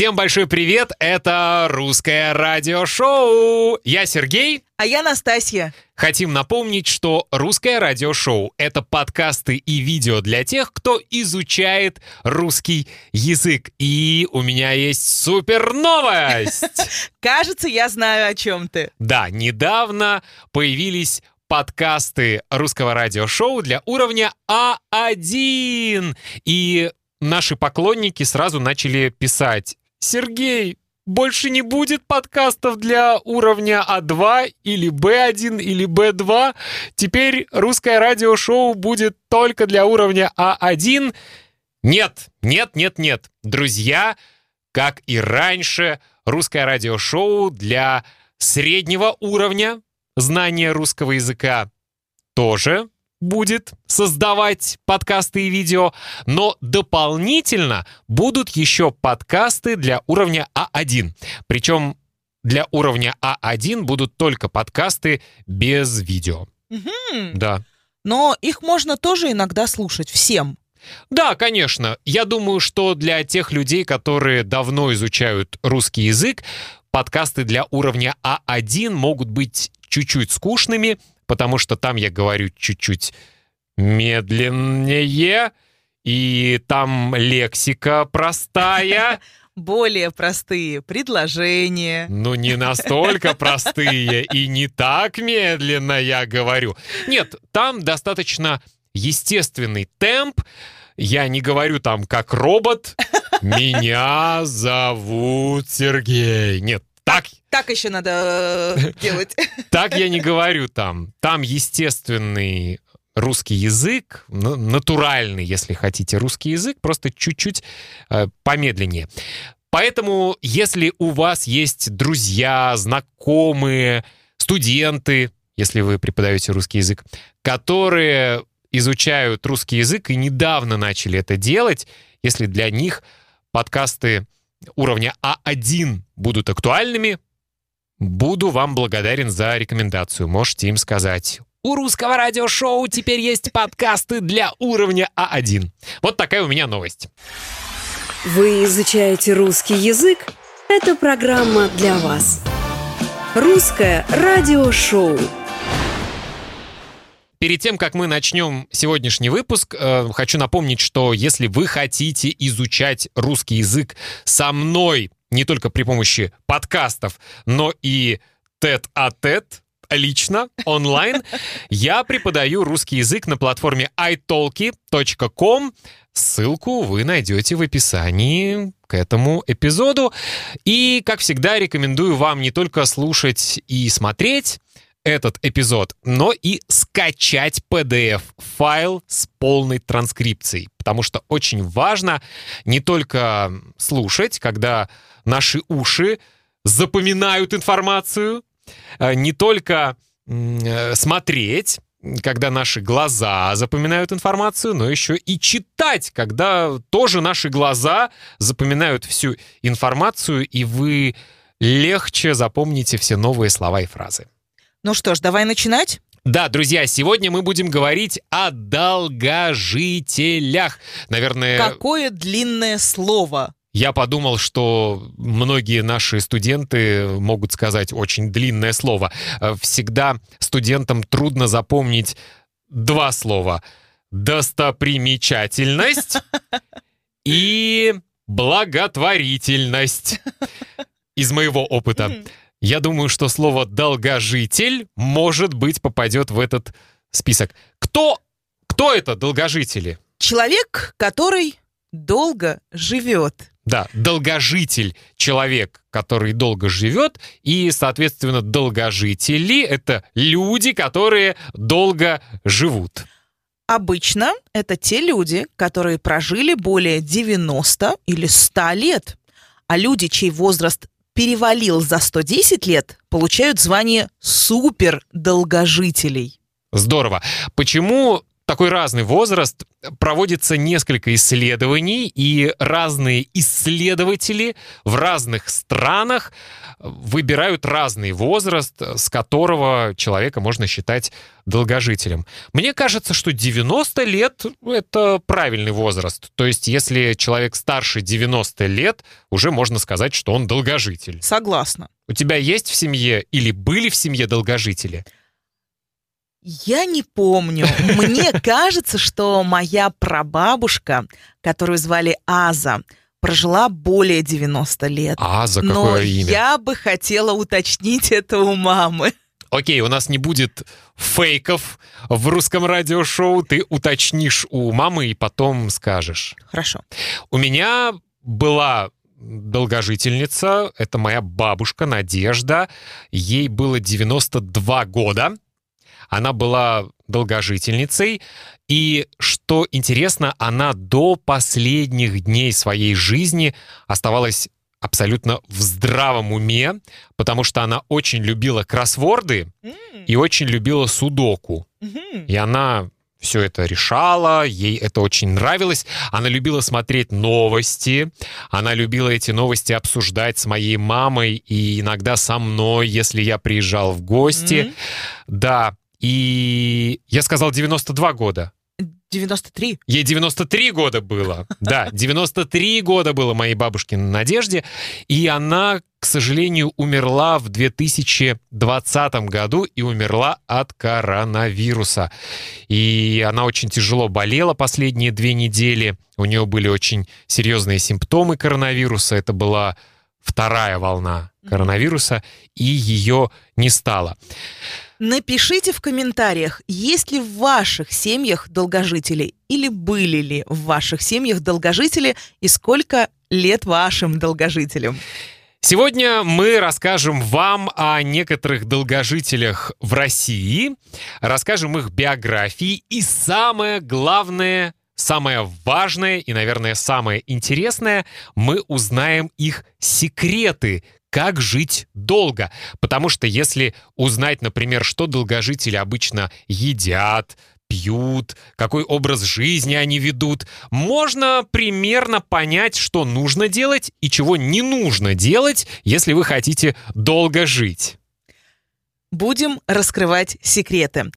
Всем большой привет, это русское радиошоу. Я Сергей. А я Настасья. Хотим напомнить, что русское радиошоу — это подкасты и видео для тех, кто изучает русский язык. И у меня есть супер новость! Кажется, я знаю, о чем ты. Да, недавно появились подкасты русского радиошоу для уровня А1. И наши поклонники сразу начали писать «Сергей, больше не будет подкастов для уровня А2 или Б1 или Б2. Теперь русское радиошоу будет только для уровня А1. Нет, нет, нет, нет. Друзья, как и раньше, русское радиошоу для среднего уровня знания русского языка тоже будет создавать подкасты и видео, но дополнительно будут еще подкасты для уровня А1. Причем для уровня А1 будут только подкасты без видео. Угу. Да. Но их можно тоже иногда слушать всем. Да, конечно. Я думаю, что для тех людей, которые давно изучают русский язык, подкасты для уровня А1 могут быть чуть-чуть скучными, потому что там я говорю чуть-чуть медленнее, и там лексика простая. Более простые предложения. Ну, не настолько простые и не так медленно я говорю. Нет, там достаточно естественный темп. Я не говорю там как робот. Меня зовут Сергей. Нет, так, Так еще надо э, делать. так я не говорю там. Там естественный русский язык, натуральный, если хотите, русский язык, просто чуть-чуть э, помедленнее. Поэтому, если у вас есть друзья, знакомые, студенты, если вы преподаете русский язык, которые изучают русский язык и недавно начали это делать, если для них подкасты уровня А1 будут актуальными, буду вам благодарен за рекомендацию. Можете им сказать. У русского радиошоу теперь есть подкасты для уровня А1. Вот такая у меня новость. Вы изучаете русский язык? Это программа для вас. Русское радиошоу. Перед тем, как мы начнем сегодняшний выпуск, э, хочу напомнить, что если вы хотите изучать русский язык со мной, не только при помощи подкастов, но и тет-а-тет, лично, онлайн, я преподаю русский язык на платформе italki.com. Ссылку вы найдете в описании к этому эпизоду. И, как всегда, рекомендую вам не только слушать и смотреть, этот эпизод, но и скачать PDF-файл с полной транскрипцией. Потому что очень важно не только слушать, когда наши уши запоминают информацию, э, не только э, смотреть, когда наши глаза запоминают информацию, но еще и читать, когда тоже наши глаза запоминают всю информацию, и вы легче запомните все новые слова и фразы. Ну что ж, давай начинать. Да, друзья, сегодня мы будем говорить о долгожителях. Наверное, Какое длинное слово. я подумал, что многие наши студенты могут сказать очень длинное слово. Э, Всегда студентам трудно запомнить два слова. Достопримечательность и благотворительность. Из моего опыта. Я думаю, что слово «долгожитель» может быть попадет в этот список. Кто, кто это долгожители? Человек, который долго живет. Да, долгожитель — человек, который долго живет, и, соответственно, долгожители — это люди, которые долго живут. Обычно это те люди, которые прожили более 90 или 100 лет. А люди, чей возраст перевалил за 110 лет, получают звание супердолгожителей. Здорово. Почему такой разный возраст. Проводится несколько исследований, и разные исследователи в разных странах выбирают разный возраст, с которого человека можно считать долгожителем. Мне кажется, что 90 лет — это правильный возраст. То есть, если человек старше 90 лет, уже можно сказать, что он долгожитель. Согласна. У тебя есть в семье или были в семье долгожители? Я не помню. Мне кажется, что моя прабабушка, которую звали Аза, прожила более 90 лет. Аза, какое Но имя? я бы хотела уточнить это у мамы. Окей, у нас не будет фейков в русском радиошоу. Ты уточнишь у мамы и потом скажешь. Хорошо. У меня была долгожительница, это моя бабушка Надежда. Ей было 92 года. Она была долгожительницей. И что интересно, она до последних дней своей жизни оставалась абсолютно в здравом уме, потому что она очень любила кроссворды и очень любила судоку. И она все это решала, ей это очень нравилось. Она любила смотреть новости, она любила эти новости обсуждать с моей мамой и иногда со мной, если я приезжал в гости. Мгм. Да, и я сказал 92 года. 93. Ей 93 года было. Да, 93 года было моей бабушке Надежде. И она, к сожалению, умерла в 2020 году и умерла от коронавируса. И она очень тяжело болела последние две недели. У нее были очень серьезные симптомы коронавируса. Это была вторая волна коронавируса, и ее не стало. Напишите в комментариях, есть ли в ваших семьях долгожители или были ли в ваших семьях долгожители и сколько лет вашим долгожителям. Сегодня мы расскажем вам о некоторых долгожителях в России, расскажем их биографии и самое главное, самое важное и, наверное, самое интересное, мы узнаем их секреты, как жить долго. Потому что если узнать, например, что долгожители обычно едят, пьют, какой образ жизни они ведут, можно примерно понять, что нужно делать и чего не нужно делать, если вы хотите долго жить. Будем раскрывать секреты.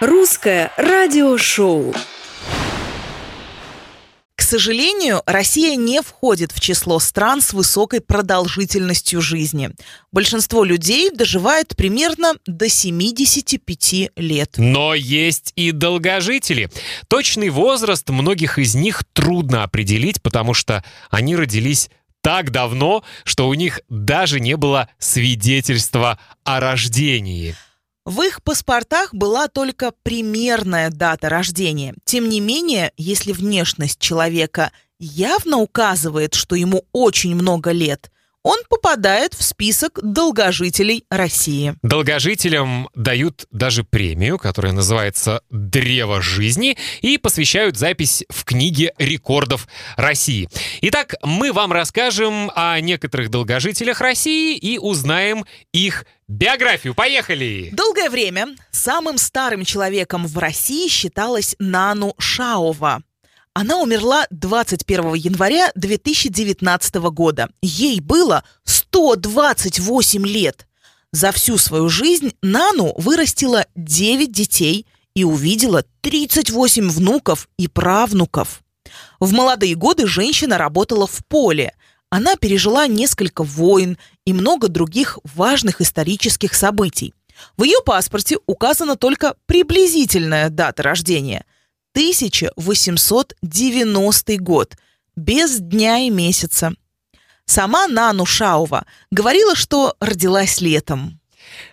Русское радиошоу. Сожалению, Россия не входит в число стран с высокой продолжительностью жизни. Большинство людей доживает примерно до 75 лет. Но есть и долгожители. Точный возраст многих из них трудно определить, потому что они родились так давно, что у них даже не было свидетельства о рождении. В их паспортах была только примерная дата рождения. Тем не менее, если внешность человека явно указывает, что ему очень много лет, он попадает в список долгожителей России. Долгожителям дают даже премию, которая называется «Древо жизни», и посвящают запись в книге рекордов России. Итак, мы вам расскажем о некоторых долгожителях России и узнаем их биографию. Поехали! Долгое время самым старым человеком в России считалась Нану Шаова. Она умерла 21 января 2019 года. Ей было 128 лет. За всю свою жизнь Нану вырастила 9 детей и увидела 38 внуков и правнуков. В молодые годы женщина работала в поле. Она пережила несколько войн и много других важных исторических событий. В ее паспорте указана только приблизительная дата рождения – 1890 год, без дня и месяца. Сама Нану Шаува говорила, что родилась летом.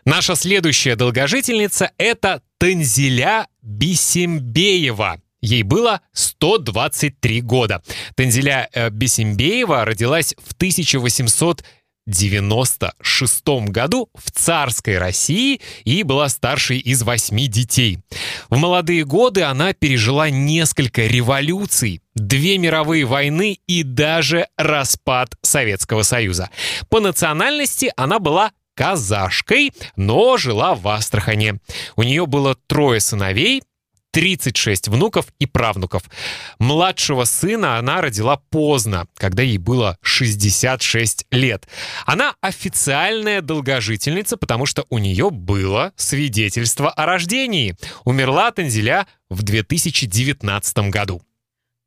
Наша следующая долгожительница — это Танзиля Бисембеева. Ей было 123 года. Танзиля э, Бесимбеева родилась в 1896 году в царской России и была старшей из восьми детей. В молодые годы она пережила несколько революций, две мировые войны и даже распад Советского Союза. По национальности она была казашкой, но жила в Астрахане. У нее было трое сыновей, 36 внуков и правнуков. Младшего сына она родила поздно, когда ей было 66 лет. Она официальная долгожительница, потому что у нее было свидетельство о рождении. Умерла Танзеля в 2019 году.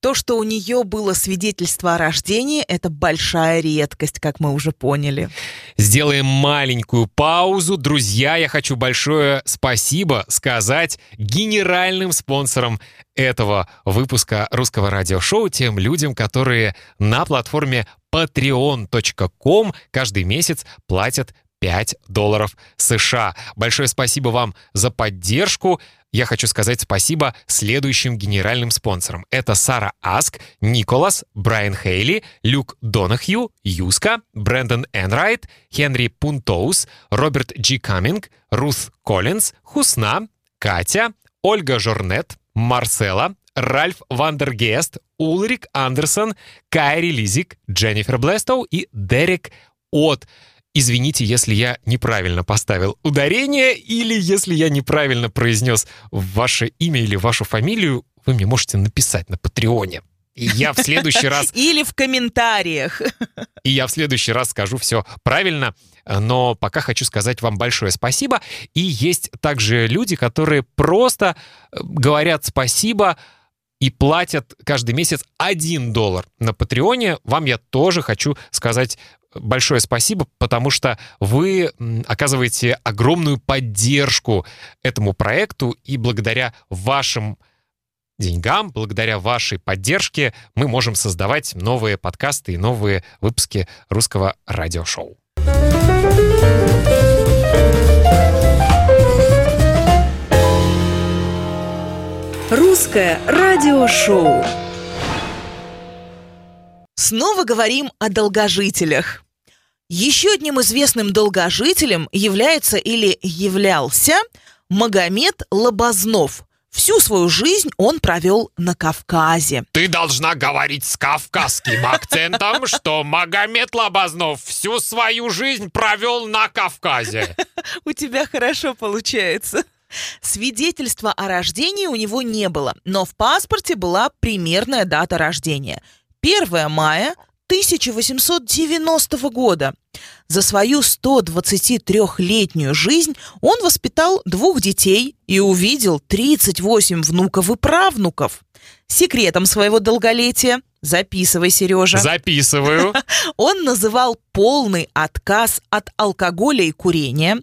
То, что у нее было свидетельство о рождении, это большая редкость, как мы уже поняли. Сделаем маленькую паузу. Друзья, я хочу большое спасибо сказать генеральным спонсорам этого выпуска русского радиошоу, тем людям, которые на платформе patreon.com каждый месяц платят 5 долларов США. Большое спасибо вам за поддержку я хочу сказать спасибо следующим генеральным спонсорам. Это Сара Аск, Николас, Брайан Хейли, Люк Донахью, Юска, Брэндон Энрайт, Хенри Пунтоус, Роберт Джи Каминг, Рус Коллинз, Хусна, Катя, Ольга Жорнет, Марсела, Ральф Вандергест, Улрик Андерсон, Кайри Лизик, Дженнифер Блестоу и Дерек От. Извините, если я неправильно поставил ударение или если я неправильно произнес ваше имя или вашу фамилию, вы мне можете написать на Патреоне. И я в следующий раз... Или в комментариях. И я в следующий раз скажу все правильно. Но пока хочу сказать вам большое спасибо. И есть также люди, которые просто э, говорят спасибо и платят каждый месяц 1 доллар на Патреоне. Вам я тоже хочу сказать большое спасибо, потому что вы оказываете огромную поддержку этому проекту, и благодаря вашим деньгам, благодаря вашей поддержке мы можем создавать новые подкасты и новые выпуски русского радиошоу. Русское радиошоу. Снова говорим о долгожителях. Еще одним известным долгожителем является или являлся Магомед Лобознов. Всю свою жизнь он провел на Кавказе. Ты должна говорить с кавказским акцентом, что Магомед Лобознов всю свою жизнь провел на Кавказе. У тебя хорошо получается. Свидетельства о рождении у него не было, но в паспорте была примерная дата рождения – 1 мая 1890 года. За свою 123-летнюю жизнь он воспитал двух детей и увидел 38 внуков и правнуков. Секретом своего долголетия Записывай, Сережа. Записываю. Он называл полный отказ от алкоголя и курения,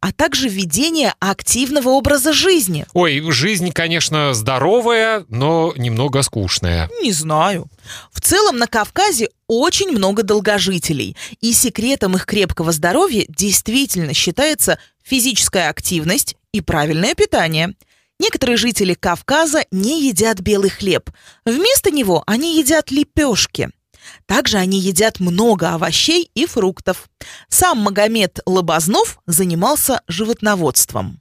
а также ведение активного образа жизни. Ой, жизнь, конечно, здоровая, но немного скучная. Не знаю. В целом на Кавказе очень много долгожителей, и секретом их крепкого здоровья действительно считается физическая активность и правильное питание. Некоторые жители Кавказа не едят белый хлеб. Вместо него они едят лепешки – также они едят много овощей и фруктов. Сам Магомед Лобознов занимался животноводством.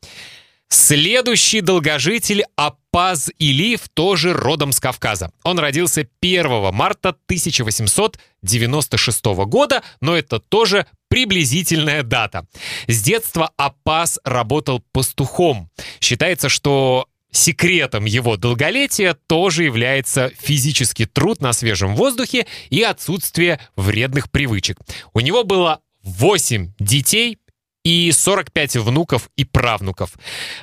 Следующий долгожитель Апаз Илиев тоже родом с Кавказа. Он родился 1 марта 1896 года, но это тоже приблизительная дата. С детства Апаз работал пастухом. Считается, что Секретом его долголетия тоже является физический труд на свежем воздухе и отсутствие вредных привычек. У него было 8 детей и 45 внуков и правнуков.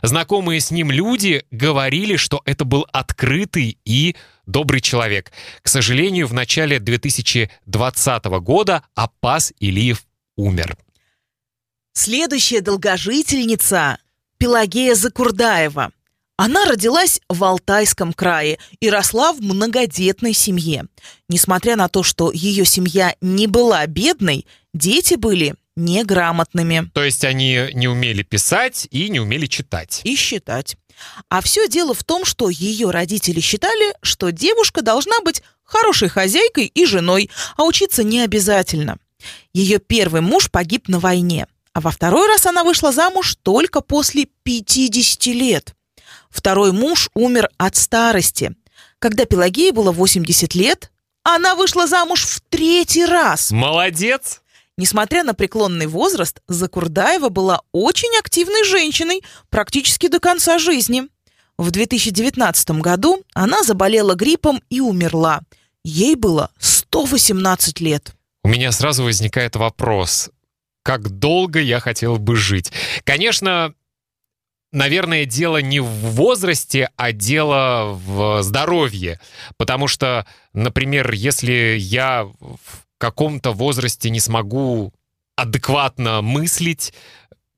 Знакомые с ним люди говорили, что это был открытый и добрый человек. К сожалению, в начале 2020 года Апас Илиев умер. Следующая долгожительница – Пелагея Закурдаева – она родилась в Алтайском крае и росла в многодетной семье. Несмотря на то, что ее семья не была бедной, дети были неграмотными. То есть они не умели писать и не умели читать. И считать. А все дело в том, что ее родители считали, что девушка должна быть хорошей хозяйкой и женой, а учиться не обязательно. Ее первый муж погиб на войне, а во второй раз она вышла замуж только после 50 лет. Второй муж умер от старости. Когда Пелагея было 80 лет, она вышла замуж в третий раз. Молодец! Несмотря на преклонный возраст, Закурдаева была очень активной женщиной практически до конца жизни. В 2019 году она заболела гриппом и умерла. Ей было 118 лет. У меня сразу возникает вопрос, как долго я хотел бы жить? Конечно, наверное, дело не в возрасте, а дело в здоровье. Потому что, например, если я в каком-то возрасте не смогу адекватно мыслить,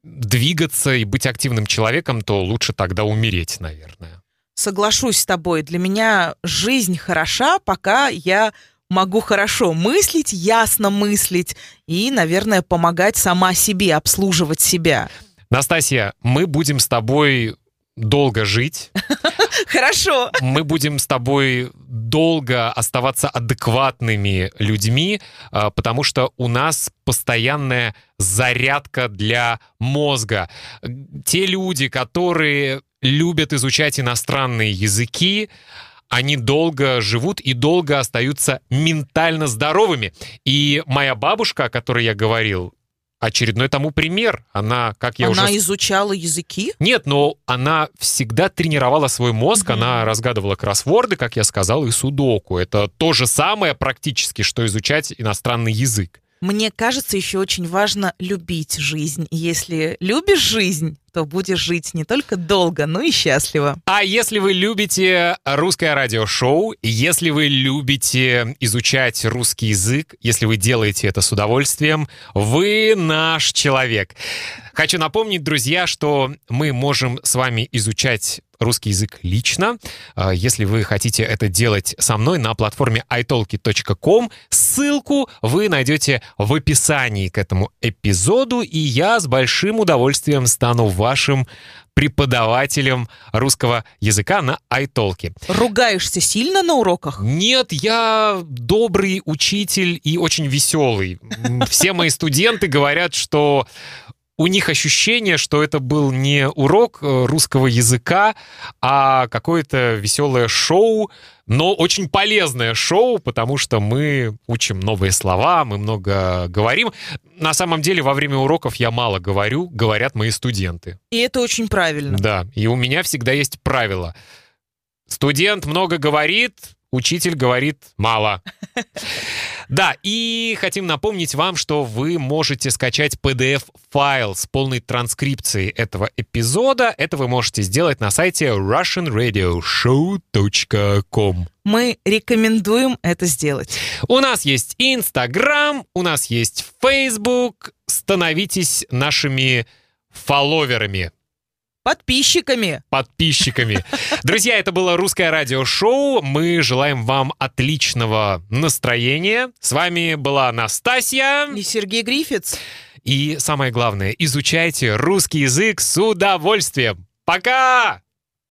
двигаться и быть активным человеком, то лучше тогда умереть, наверное. Соглашусь с тобой. Для меня жизнь хороша, пока я могу хорошо мыслить, ясно мыслить и, наверное, помогать сама себе, обслуживать себя. Настасья, мы будем с тобой долго жить. Хорошо. Мы будем с тобой долго оставаться адекватными людьми, а, потому что у нас постоянная зарядка для мозга. Те люди, которые любят изучать иностранные языки, они долго живут и долго остаются ментально здоровыми. И моя бабушка, о которой я говорил, очередной тому пример. Она, как я она уже... изучала языки? Нет, но она всегда тренировала свой мозг, mm-hmm. она разгадывала кроссворды, как я сказал, и судоку. Это то же самое практически, что изучать иностранный язык. Мне кажется, еще очень важно любить жизнь. Если любишь жизнь, то будешь жить не только долго, но и счастливо. А если вы любите русское радиошоу, если вы любите изучать русский язык, если вы делаете это с удовольствием, вы наш человек. Хочу напомнить, друзья, что мы можем с вами изучать русский язык лично. А, если вы хотите это делать со мной на платформе italki.com, ссылку вы найдете в описании к этому эпизоду, и я с большим удовольствием стану вашим преподавателем русского языка на iTalki. Ругаешься сильно на уроках? Нет, я добрый учитель и очень веселый. Все мои студенты говорят, что у них ощущение, что это был не урок э, русского языка, а какое-то веселое шоу, но очень полезное шоу, потому что мы учим новые слова, мы много говорим. На самом деле, во время уроков я мало говорю, говорят мои студенты. И это очень правильно. Да, и у меня всегда есть правило. Студент много говорит, учитель говорит мало. Да, и хотим напомнить вам, что вы можете скачать PDF-файл с полной транскрипцией этого эпизода. Это вы можете сделать на сайте russianradioshow.com. Мы рекомендуем это сделать. У нас есть Инстаграм, у нас есть Facebook. Становитесь нашими фолловерами. Подписчиками. Подписчиками. Друзья, это было русское радиошоу. Мы желаем вам отличного настроения. С вами была Настасья. И Сергей Грифиц. И самое главное, изучайте русский язык с удовольствием. Пока!